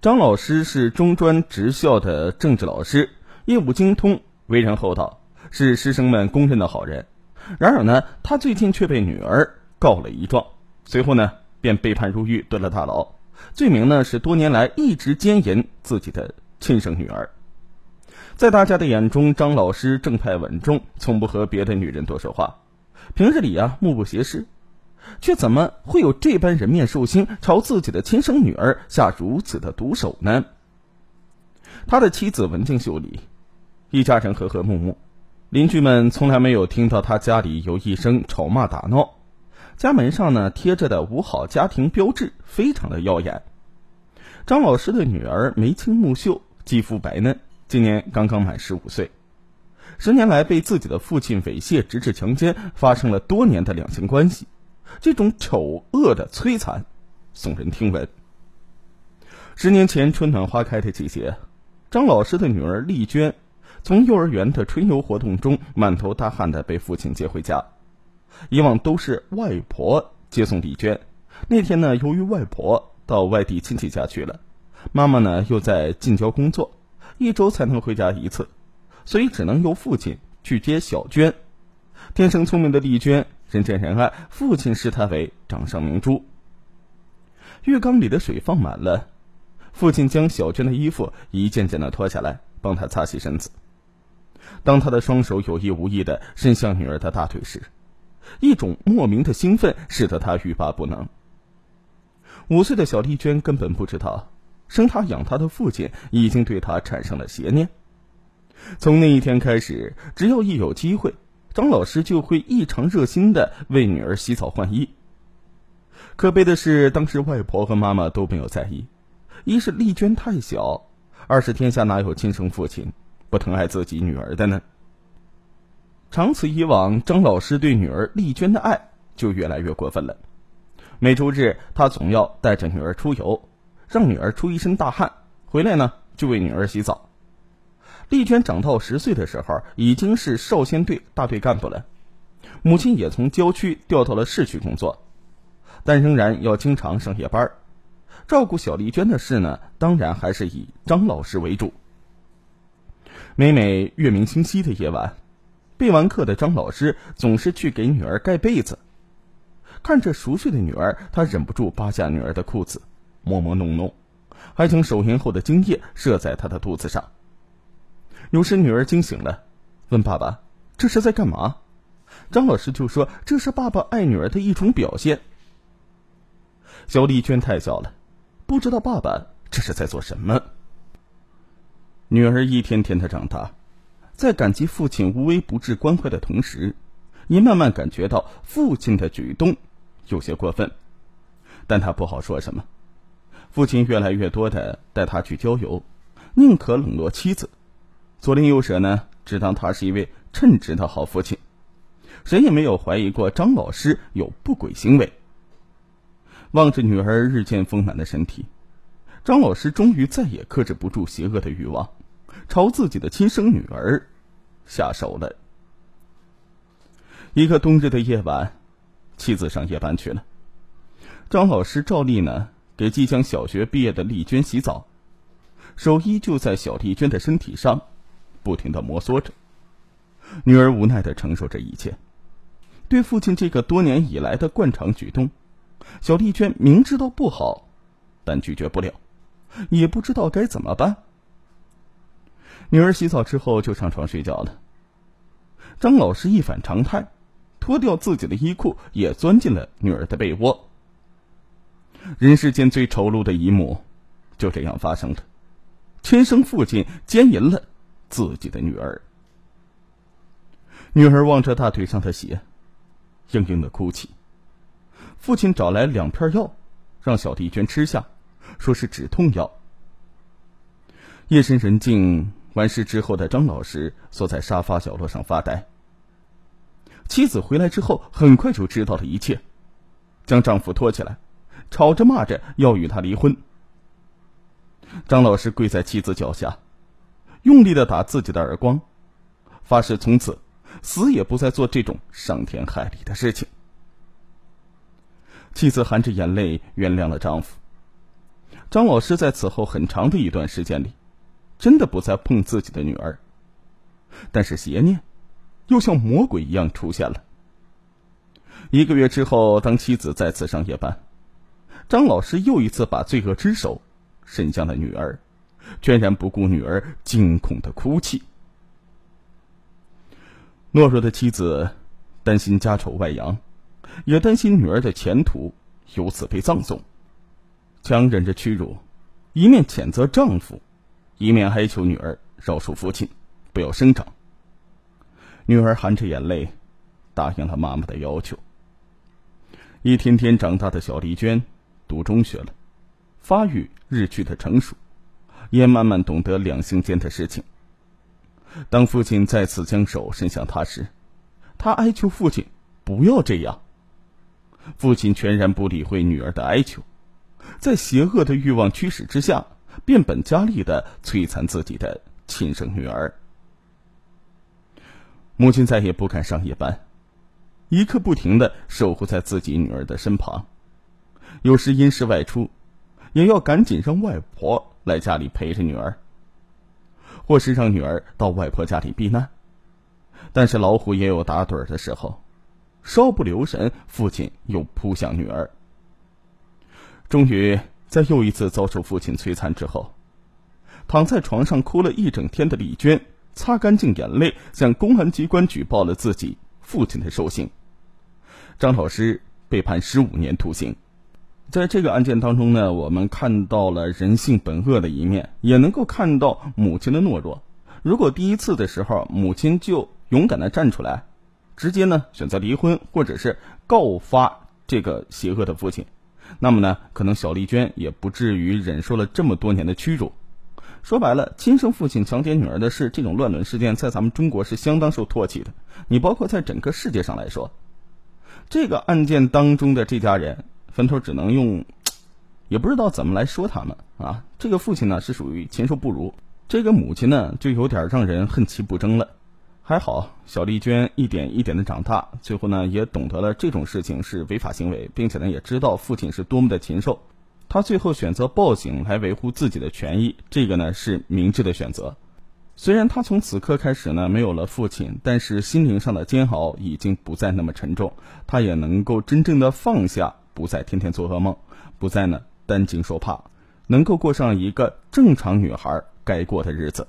张老师是中专职校的政治老师，业务精通，为人厚道，是师生们公认的好人。然而呢，他最近却被女儿告了一状，随后呢，便被判入狱，蹲了大牢。罪名呢是多年来一直奸淫自己的亲生女儿。在大家的眼中，张老师正派稳重，从不和别的女人多说话，平日里啊目不斜视，却怎么会有这般人面兽心，朝自己的亲生女儿下如此的毒手呢？他的妻子文静秀丽，一家人和和睦睦，邻居们从来没有听到他家里有一声吵骂打闹，家门上呢贴着的五好家庭标志非常的耀眼。张老师的女儿眉清目秀，肌肤白嫩。今年刚刚满十五岁，十年来被自己的父亲猥亵直至强奸，发生了多年的两性关系，这种丑恶的摧残，耸人听闻。十年前春暖花开的季节，张老师的女儿丽娟，从幼儿园的春游活动中满头大汗的被父亲接回家。以往都是外婆接送丽娟，那天呢，由于外婆到外地亲戚家去了，妈妈呢又在近郊工作。一周才能回家一次，所以只能由父亲去接小娟。天生聪明的丽娟，人见人爱，父亲视她为掌上明珠。浴缸里的水放满了，父亲将小娟的衣服一件件的脱下来，帮她擦洗身子。当他的双手有意无意的伸向女儿的大腿时，一种莫名的兴奋使得他欲罢不能。五岁的小丽娟根本不知道。生他养他的父亲已经对她产生了邪念。从那一天开始，只要一有机会，张老师就会异常热心的为女儿洗澡换衣。可悲的是，当时外婆和妈妈都没有在意，一是丽娟太小，二是天下哪有亲生父亲不疼爱自己女儿的呢？长此以往，张老师对女儿丽娟的爱就越来越过分了。每周日，他总要带着女儿出游。让女儿出一身大汗，回来呢就为女儿洗澡。丽娟长到十岁的时候，已经是少先队大队干部了，母亲也从郊区调到了市区工作，但仍然要经常上夜班。照顾小丽娟的事呢，当然还是以张老师为主。每每月明星稀的夜晚，备完课的张老师总是去给女儿盖被子，看着熟睡的女儿，他忍不住扒下女儿的裤子。摸摸弄弄，还将手淫后的精液射在他的肚子上。有时女儿惊醒了，问爸爸：“这是在干嘛？”张老师就说：“这是爸爸爱女儿的一种表现。”小丽娟太小了，不知道爸爸这是在做什么。女儿一天天的长大，在感激父亲无微不至关怀的同时，也慢慢感觉到父亲的举动有些过分，但他不好说什么。父亲越来越多的带他去郊游，宁可冷落妻子，左邻右舍呢只当他是一位称职的好父亲，谁也没有怀疑过张老师有不轨行为。望着女儿日渐丰满的身体，张老师终于再也克制不住邪恶的欲望，朝自己的亲生女儿下手了。一个冬日的夜晚，妻子上夜班去了，张老师照例呢。给即将小学毕业的丽娟洗澡，手依旧在小丽娟的身体上，不停的摩挲着。女儿无奈的承受着一切，对父亲这个多年以来的惯常举动，小丽娟明知道不好，但拒绝不了，也不知道该怎么办。女儿洗澡之后就上床睡觉了。张老师一反常态，脱掉自己的衣裤，也钻进了女儿的被窝。人世间最丑陋的一幕，就这样发生了。亲生父亲奸淫了自己的女儿。女儿望着大腿上的血，嘤嘤的哭泣。父亲找来两片药，让小丽娟吃下，说是止痛药。夜深人静，完事之后的张老师坐在沙发角落上发呆。妻子回来之后，很快就知道了一切，将丈夫拖起来。吵着骂着要与他离婚。张老师跪在妻子脚下，用力的打自己的耳光，发誓从此死也不再做这种伤天害理的事情。妻子含着眼泪原谅了丈夫。张老师在此后很长的一段时间里，真的不再碰自己的女儿。但是邪念，又像魔鬼一样出现了。一个月之后，当妻子再次上夜班，张老师又一次把罪恶之手伸向了女儿，全然不顾女儿惊恐的哭泣。懦弱的妻子担心家丑外扬，也担心女儿的前途由此被葬送，强忍着屈辱，一面谴责丈夫，一面哀求女儿饶恕父亲，不要声张。女儿含着眼泪，答应了妈妈的要求。一天天长大的小丽娟，读中学了，发育日趋的成熟，也慢慢懂得两性间的事情。当父亲再次将手伸向她时，她哀求父亲不要这样。父亲全然不理会女儿的哀求，在邪恶的欲望驱使之下，变本加厉的摧残自己的亲生女儿。母亲再也不敢上夜班，一刻不停的守护在自己女儿的身旁，有时因事外出，也要赶紧让外婆来家里陪着女儿。或是让女儿到外婆家里避难，但是老虎也有打盹的时候，稍不留神，父亲又扑向女儿。终于在又一次遭受父亲摧残之后，躺在床上哭了一整天的李娟，擦干净眼泪，向公安机关举报了自己父亲的受刑。张老师被判十五年徒刑。在这个案件当中呢，我们看到了人性本恶的一面，也能够看到母亲的懦弱。如果第一次的时候母亲就勇敢的站出来，直接呢选择离婚，或者是告发这个邪恶的父亲，那么呢，可能小丽娟也不至于忍受了这么多年的屈辱。说白了，亲生父亲强奸女儿的事，这种乱伦事件在咱们中国是相当受唾弃的。你包括在整个世界上来说，这个案件当中的这家人。坟头只能用，也不知道怎么来说他们啊。这个父亲呢是属于禽兽不如，这个母亲呢就有点让人恨其不争了。还好小丽娟一点一点的长大，最后呢也懂得了这种事情是违法行为，并且呢也知道父亲是多么的禽兽。他最后选择报警来维护自己的权益，这个呢是明智的选择。虽然他从此刻开始呢没有了父亲，但是心灵上的煎熬已经不再那么沉重，他也能够真正的放下。不再天天做噩梦，不再呢担惊受怕，能够过上一个正常女孩该过的日子。